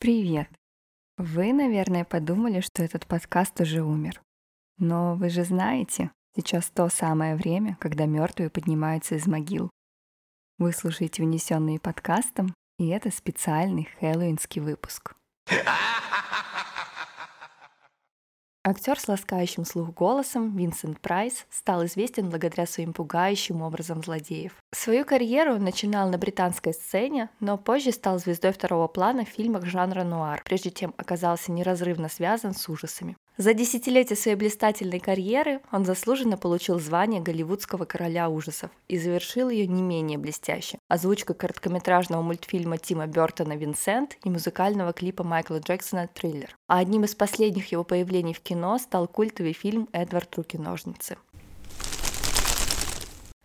Привет! Вы, наверное, подумали, что этот подкаст уже умер. Но вы же знаете, сейчас то самое время, когда мертвые поднимаются из могил. Вы слушаете «Унесенные подкастом», и это специальный хэллоуинский выпуск. Актер с ласкающим слух голосом Винсент Прайс стал известен благодаря своим пугающим образом злодеев. Свою карьеру он начинал на британской сцене, но позже стал звездой второго плана в фильмах жанра нуар, прежде чем оказался неразрывно связан с ужасами. За десятилетия своей блистательной карьеры он заслуженно получил звание голливудского короля ужасов и завершил ее не менее блестяще. Озвучка короткометражного мультфильма Тима Бертона «Винсент» и музыкального клипа Майкла Джексона «Триллер». А одним из последних его появлений в кино стал культовый фильм «Эдвард Руки-ножницы».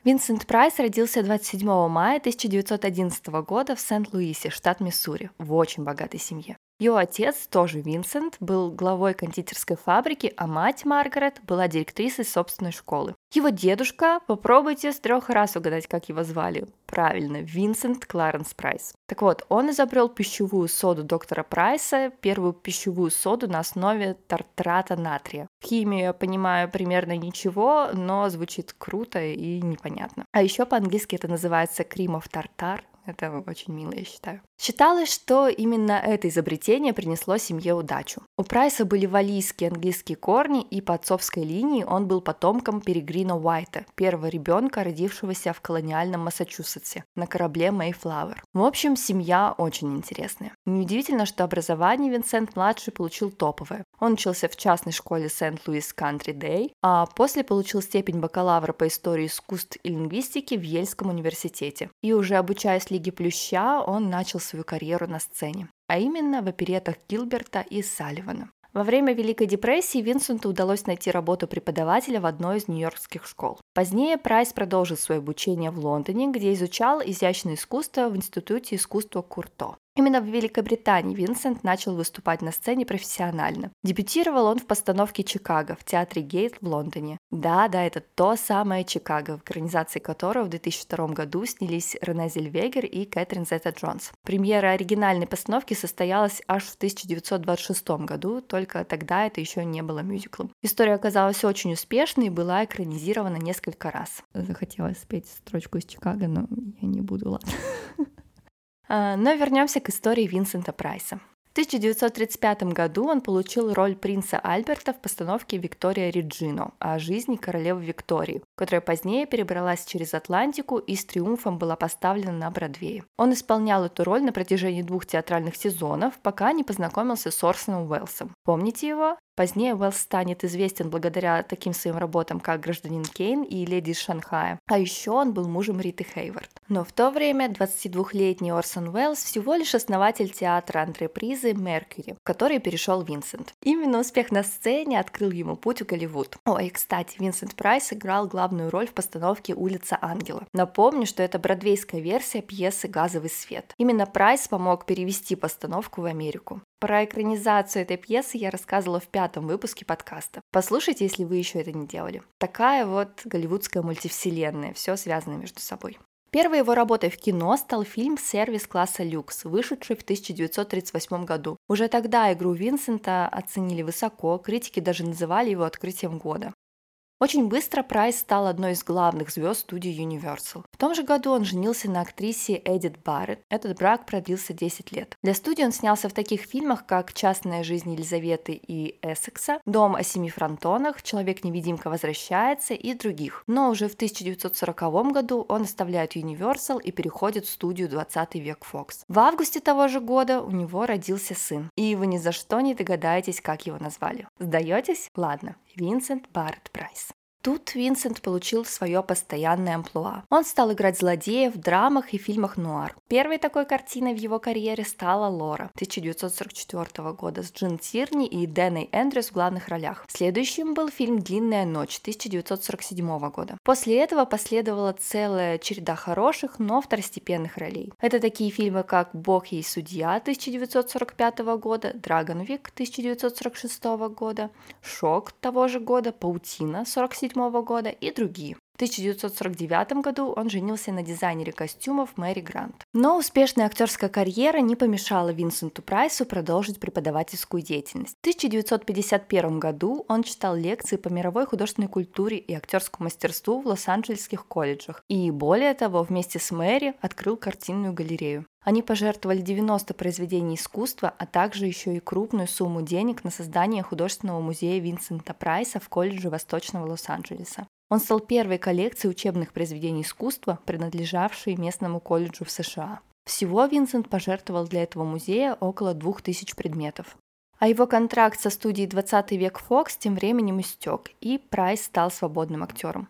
Винсент Прайс родился 27 мая 1911 года в Сент-Луисе, штат Миссури, в очень богатой семье. Его отец, тоже Винсент, был главой кондитерской фабрики, а мать Маргарет была директрисой собственной школы. Его дедушка, попробуйте с трех раз угадать, как его звали. Правильно, Винсент Кларенс Прайс. Так вот, он изобрел пищевую соду доктора Прайса, первую пищевую соду на основе тартрата натрия. Химию я понимаю примерно ничего, но звучит круто и непонятно. А еще по-английски это называется кримов тартар, это очень мило, я считаю. Считалось, что именно это изобретение принесло семье удачу. У Прайса были валийские английские корни, и по отцовской линии он был потомком Перегрина Уайта, первого ребенка, родившегося в колониальном Массачусетсе, на корабле Mayflower. В общем, семья очень интересная. Неудивительно, что образование Винсент-младший получил топовое. Он учился в частной школе Сент-Луис Кантри Дэй, а после получил степень бакалавра по истории искусств и лингвистики в Ельском университете. И уже обучаясь Лиге Плюща, он начал свою карьеру на сцене, а именно в оперетах Гилберта и Салливана. Во время Великой депрессии Винсенту удалось найти работу преподавателя в одной из нью-йоркских школ. Позднее Прайс продолжил свое обучение в Лондоне, где изучал изящное искусство в Институте искусства Курто. Именно в Великобритании Винсент начал выступать на сцене профессионально. Дебютировал он в постановке «Чикаго» в театре Гейт в Лондоне. Да, да, это то самое Чикаго, в экранизации которого в 2002 году снялись Рене Зельвегер и Кэтрин Зетта Джонс. Премьера оригинальной постановки состоялась аж в 1926 году, только тогда это еще не было мюзиклом. История оказалась очень успешной и была экранизирована несколько раз. Захотелось спеть строчку из Чикаго, но я не буду, ладно. А, но вернемся к истории Винсента Прайса. В 1935 году он получил роль принца Альберта в постановке «Виктория Реджино» о жизни королевы Виктории, которая позднее перебралась через Атлантику и с триумфом была поставлена на Бродвее. Он исполнял эту роль на протяжении двух театральных сезонов, пока не познакомился с Орсоном Уэллсом. Помните его? Позднее Уэллс станет известен благодаря таким своим работам, как «Гражданин Кейн» и «Леди Шанхая». А еще он был мужем Риты Хейвард. Но в то время 22-летний Орсон Уэллс всего лишь основатель театра антрепризы «Меркьюри», в который перешел Винсент. Именно успех на сцене открыл ему путь в Голливуд. Ой, кстати, Винсент Прайс играл главную роль в постановке «Улица Ангела». Напомню, что это бродвейская версия пьесы «Газовый свет». Именно Прайс помог перевести постановку в Америку. Про экранизацию этой пьесы я рассказывала в пятом выпуске подкаста. Послушайте, если вы еще это не делали. Такая вот голливудская мультивселенная, все связано между собой. Первой его работой в кино стал фильм «Сервис класса люкс», вышедший в 1938 году. Уже тогда игру Винсента оценили высоко, критики даже называли его открытием года. Очень быстро Прайс стал одной из главных звезд студии Universal. В том же году он женился на актрисе Эдит Барретт. Этот брак продлился 10 лет. Для студии он снялся в таких фильмах, как «Частная жизнь Елизаветы и Эссекса», «Дом о семи фронтонах», «Человек-невидимка возвращается» и других. Но уже в 1940 году он оставляет Universal и переходит в студию 20 век Fox. В августе того же года у него родился сын. И вы ни за что не догадаетесь, как его назвали. Сдаетесь? Ладно. Винсент Барретт Прайс. Тут Винсент получил свое постоянное амплуа. Он стал играть злодеев в драмах и фильмах нуар. Первой такой картиной в его карьере стала «Лора» 1944 года с Джин Тирни и Дэной Эндрюс в главных ролях. Следующим был фильм «Длинная ночь» 1947 года. После этого последовала целая череда хороших, но второстепенных ролей. Это такие фильмы, как «Бог и судья» 1945 года, «Драгонвик» 1946 года, «Шок» того же года, «Паутина» 47 года и другие. В 1949 году он женился на дизайнере костюмов Мэри Грант. Но успешная актерская карьера не помешала Винсенту Прайсу продолжить преподавательскую деятельность. В 1951 году он читал лекции по мировой художественной культуре и актерскому мастерству в Лос-Анджелесских колледжах. И более того, вместе с Мэри открыл картинную галерею. Они пожертвовали 90 произведений искусства, а также еще и крупную сумму денег на создание художественного музея Винсента Прайса в колледже Восточного Лос-Анджелеса. Он стал первой коллекцией учебных произведений искусства, принадлежавшей местному колледжу в США. Всего Винсент пожертвовал для этого музея около 2000 предметов. А его контракт со студией 20 век Fox тем временем истек, и Прайс стал свободным актером.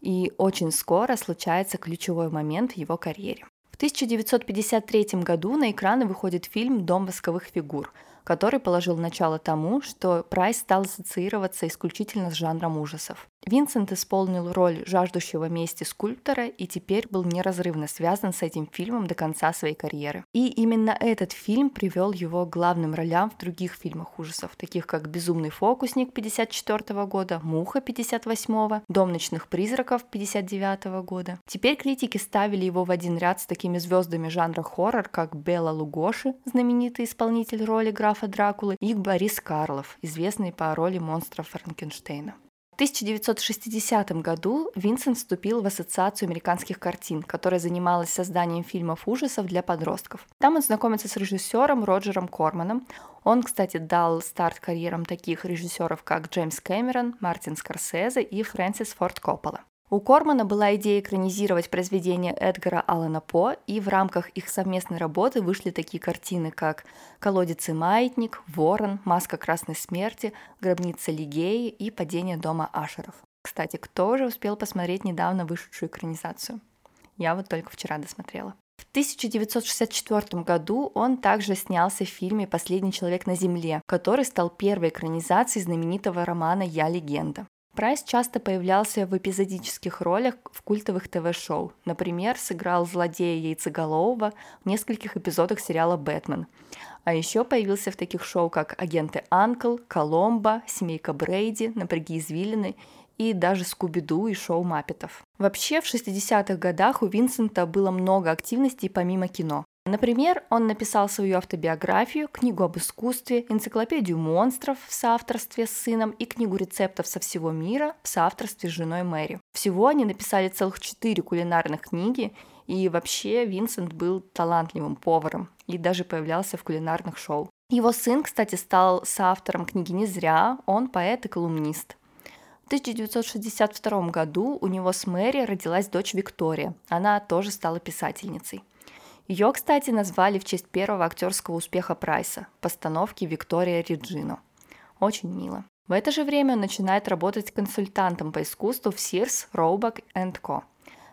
И очень скоро случается ключевой момент в его карьере. В 1953 году на экраны выходит фильм «Дом восковых фигур», который положил начало тому, что Прайс стал ассоциироваться исключительно с жанром ужасов. Винсент исполнил роль жаждущего мести скульптора и теперь был неразрывно связан с этим фильмом до конца своей карьеры. И именно этот фильм привел его к главным ролям в других фильмах ужасов, таких как «Безумный фокусник» 54 года, «Муха» 58 «Дом ночных призраков» 59 года. Теперь критики ставили его в один ряд с такими звездами жанра хоррор, как Белла Лугоши, знаменитый исполнитель роли графа Дракулы, и Борис Карлов, известный по роли монстра Франкенштейна. В 1960 году Винсент вступил в Ассоциацию американских картин, которая занималась созданием фильмов ужасов для подростков. Там он знакомится с режиссером Роджером Корманом. Он, кстати, дал старт карьерам таких режиссеров, как Джеймс Кэмерон, Мартин Скорсезе и Фрэнсис Форд Коппола. У Кормана была идея экранизировать произведения Эдгара Аллана По, и в рамках их совместной работы вышли такие картины, как «Колодец и маятник», «Ворон», «Маска красной смерти», «Гробница Лигеи» и «Падение дома Ашеров». Кстати, кто же успел посмотреть недавно вышедшую экранизацию? Я вот только вчера досмотрела. В 1964 году он также снялся в фильме «Последний человек на Земле», который стал первой экранизацией знаменитого романа «Я легенда». Прайс часто появлялся в эпизодических ролях в культовых ТВ-шоу. Например, сыграл злодея Яйцеголового в нескольких эпизодах сериала «Бэтмен». А еще появился в таких шоу, как «Агенты Анкл», «Коломбо», «Семейка Брейди», «Напряги извилины» и даже Скуби-Ду и шоу Маппетов. Вообще, в 60-х годах у Винсента было много активностей помимо кино. Например, он написал свою автобиографию, книгу об искусстве, энциклопедию монстров в соавторстве с сыном и книгу рецептов со всего мира в соавторстве с женой Мэри. Всего они написали целых четыре кулинарных книги, и вообще Винсент был талантливым поваром и даже появлялся в кулинарных шоу. Его сын, кстати, стал соавтором книги не зря, он поэт и колумнист. В 1962 году у него с Мэри родилась дочь Виктория. Она тоже стала писательницей. Ее, кстати, назвали в честь первого актерского успеха Прайса – постановки Виктория Реджино. Очень мило. В это же время он начинает работать консультантом по искусству в Sears, Roebuck Co.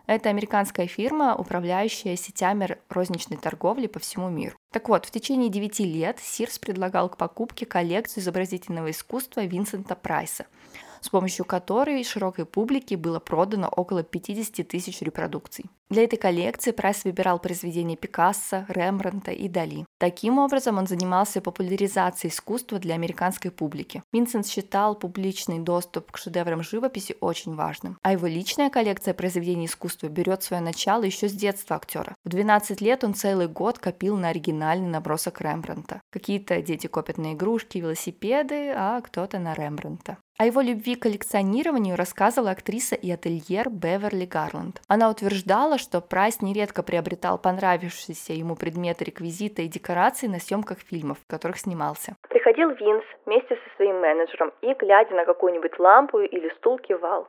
Это американская фирма, управляющая сетями розничной торговли по всему миру. Так вот, в течение 9 лет Sears предлагал к покупке коллекцию изобразительного искусства Винсента Прайса – с помощью которой широкой публике было продано около 50 тысяч репродукций. Для этой коллекции Прайс выбирал произведения Пикассо, Рембрандта и Дали. Таким образом, он занимался популяризацией искусства для американской публики. Винсент считал публичный доступ к шедеврам живописи очень важным, а его личная коллекция произведений искусства берет свое начало еще с детства актера. В 12 лет он целый год копил на оригинальный набросок Рембрандта. Какие-то дети копят на игрушки, велосипеды, а кто-то на Рембрандта. О его любви к коллекционированию рассказывала актриса и ательер Беверли Гарланд. Она утверждала, что Прайс нередко приобретал понравившиеся ему предметы реквизита и декорации на съемках фильмов, в которых снимался. Приходил Винс вместе со своим менеджером и, глядя на какую-нибудь лампу или стул, кивал.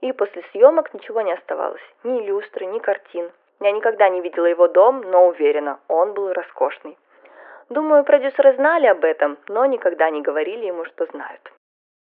И после съемок ничего не оставалось. Ни люстры, ни картин. Я никогда не видела его дом, но уверена, он был роскошный. Думаю, продюсеры знали об этом, но никогда не говорили ему, что знают.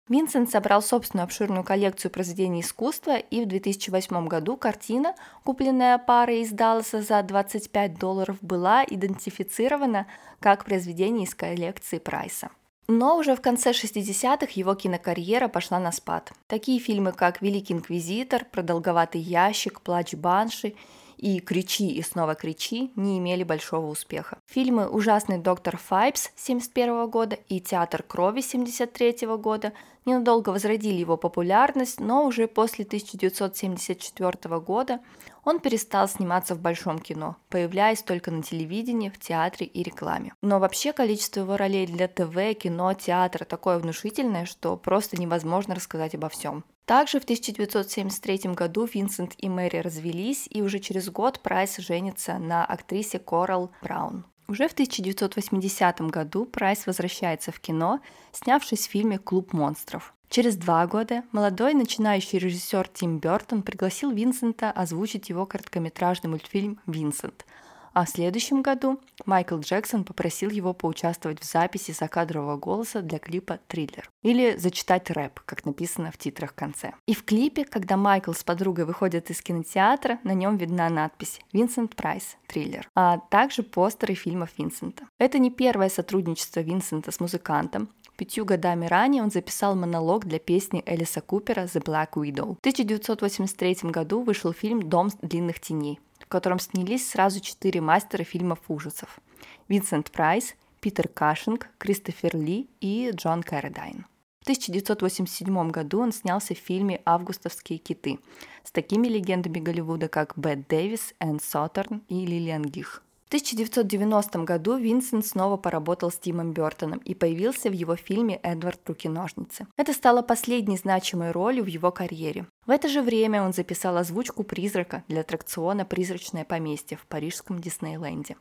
Винсент собрал собственную обширную коллекцию произведений искусства, и в 2008 году картина, купленная парой из Далласа за 25 долларов, была идентифицирована как произведение из коллекции Прайса. Но уже в конце 60-х его кинокарьера пошла на спад. Такие фильмы, как «Великий инквизитор», «Продолговатый ящик», «Плач Банши» и «Кричи» и снова «Кричи» не имели большого успеха. Фильмы «Ужасный доктор Файпс» 1971 года и «Театр крови» 1973 года ненадолго возродили его популярность, но уже после 1974 года он перестал сниматься в большом кино, появляясь только на телевидении, в театре и рекламе. Но вообще количество его ролей для ТВ, кино, театра такое внушительное, что просто невозможно рассказать обо всем. Также в 1973 году Винсент и Мэри развелись, и уже через год Прайс женится на актрисе Корал Браун. Уже в 1980 году Прайс возвращается в кино, снявшись в фильме «Клуб монстров». Через два года молодой начинающий режиссер Тим Бертон пригласил Винсента озвучить его короткометражный мультфильм «Винсент», а в следующем году Майкл Джексон попросил его поучаствовать в записи закадрового голоса для клипа «Триллер» или зачитать рэп, как написано в титрах в конце. И в клипе, когда Майкл с подругой выходят из кинотеатра, на нем видна надпись «Винсент Прайс. Триллер», а также постеры фильмов Винсента. Это не первое сотрудничество Винсента с музыкантом, Пятью годами ранее он записал монолог для песни Элиса Купера «The Black Widow». В 1983 году вышел фильм «Дом длинных теней», в котором снялись сразу четыре мастера фильмов ужасов. Винсент Прайс, Питер Кашинг, Кристофер Ли и Джон Кэрридайн. В 1987 году он снялся в фильме «Августовские киты» с такими легендами Голливуда, как Бет Дэвис, Энн Соттерн и Лиллиан Гиш. В 1990 году Винсент снова поработал с Тимом Бертоном и появился в его фильме «Эдвард Руки-ножницы». Это стало последней значимой ролью в его карьере. В это же время он записал озвучку «Призрака» для аттракциона «Призрачное поместье» в парижском Диснейленде.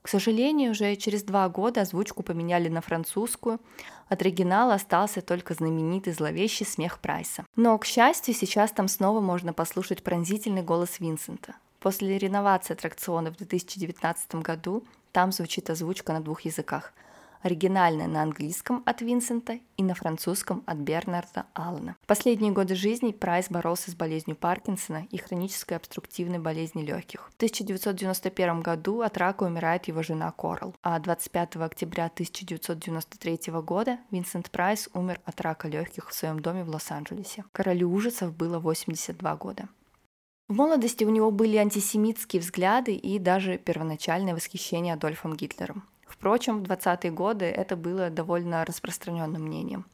К сожалению, уже через два года озвучку поменяли на французскую. От оригинала остался только знаменитый зловещий смех Прайса. Но, к счастью, сейчас там снова можно послушать пронзительный голос Винсента. После реновации аттракциона в 2019 году там звучит озвучка на двух языках. Оригинальная на английском от Винсента и на французском от Бернарда Аллена. В последние годы жизни Прайс боролся с болезнью Паркинсона и хронической обструктивной болезнью легких. В 1991 году от рака умирает его жена Корал, а 25 октября 1993 года Винсент Прайс умер от рака легких в своем доме в Лос-Анджелесе. Королю ужасов было 82 года. В молодости у него были антисемитские взгляды и даже первоначальное восхищение Адольфом Гитлером. Впрочем, в 20-е годы это было довольно распространенным мнением.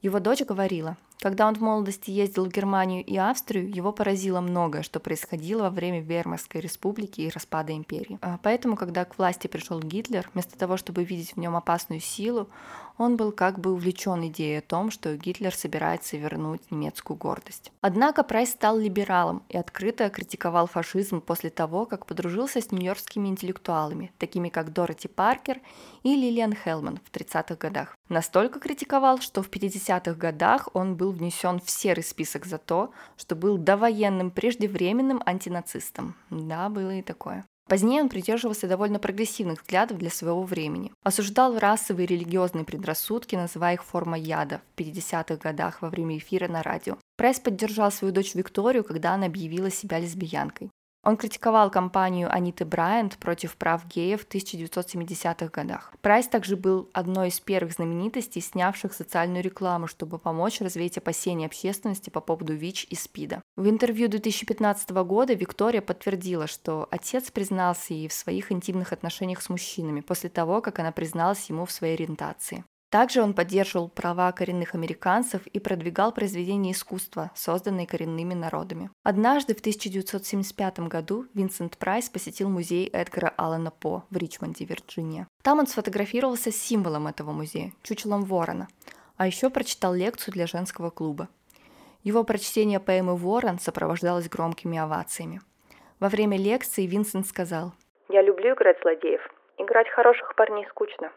Его дочь говорила, когда он в молодости ездил в Германию и Австрию, его поразило многое, что происходило во время Вермарской республики и распада империи. А поэтому, когда к власти пришел Гитлер, вместо того, чтобы видеть в нем опасную силу, он был как бы увлечен идеей о том, что Гитлер собирается вернуть немецкую гордость. Однако Прайс стал либералом и открыто критиковал фашизм после того, как подружился с нью-йоркскими интеллектуалами, такими как Дороти Паркер и Лилиан Хелман в 30-х годах. Настолько критиковал, что в 50-х годах он был внесен в серый список за то, что был довоенным преждевременным антинацистом. Да, было и такое. Позднее он придерживался довольно прогрессивных взглядов для своего времени. Осуждал расовые и религиозные предрассудки, называя их формой яда в 50-х годах во время эфира на радио. Прайс поддержал свою дочь Викторию, когда она объявила себя лесбиянкой. Он критиковал кампанию Аниты Брайант против прав геев в 1970-х годах. Прайс также был одной из первых знаменитостей, снявших социальную рекламу, чтобы помочь развеять опасения общественности по поводу ВИЧ и СПИДа. В интервью 2015 года Виктория подтвердила, что отец признался ей в своих интимных отношениях с мужчинами после того, как она призналась ему в своей ориентации. Также он поддерживал права коренных американцев и продвигал произведения искусства, созданные коренными народами. Однажды в 1975 году Винсент Прайс посетил музей Эдгара Аллена По в Ричмонде, Вирджиния. Там он сфотографировался с символом этого музея – чучелом ворона, а еще прочитал лекцию для женского клуба. Его прочтение поэмы «Ворон» сопровождалось громкими овациями. Во время лекции Винсент сказал «Я люблю играть злодеев. Играть хороших парней скучно.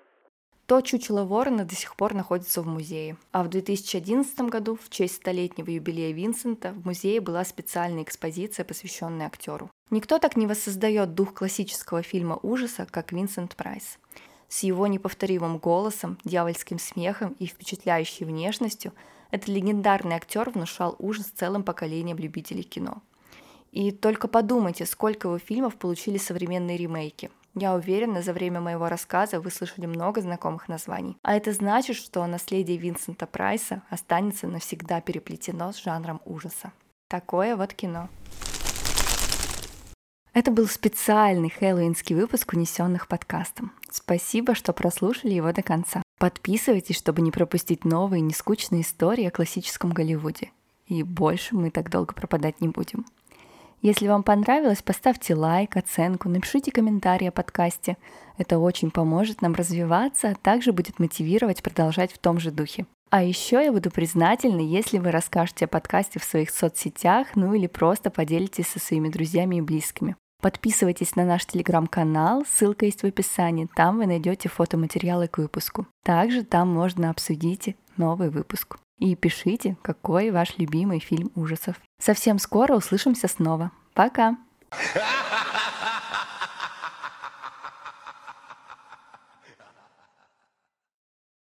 То чучело ворона до сих пор находится в музее. А в 2011 году, в честь столетнего юбилея Винсента, в музее была специальная экспозиция, посвященная актеру. Никто так не воссоздает дух классического фильма ужаса, как Винсент Прайс. С его неповторимым голосом, дьявольским смехом и впечатляющей внешностью этот легендарный актер внушал ужас целым поколениям любителей кино. И только подумайте, сколько его фильмов получили современные ремейки – я уверена, за время моего рассказа вы слышали много знакомых названий. А это значит, что наследие Винсента Прайса останется навсегда переплетено с жанром ужаса. Такое вот кино. Это был специальный хэллоуинский выпуск унесенных подкастом. Спасибо, что прослушали его до конца. Подписывайтесь, чтобы не пропустить новые нескучные истории о классическом Голливуде. И больше мы так долго пропадать не будем. Если вам понравилось, поставьте лайк, оценку, напишите комментарий о подкасте. Это очень поможет нам развиваться, а также будет мотивировать продолжать в том же духе. А еще я буду признательна, если вы расскажете о подкасте в своих соцсетях, ну или просто поделитесь со своими друзьями и близкими. Подписывайтесь на наш телеграм-канал, ссылка есть в описании, там вы найдете фотоматериалы к выпуску. Также там можно обсудить новый выпуск. И пишите, какой ваш любимый фильм ужасов. Совсем скоро услышимся снова. Пока!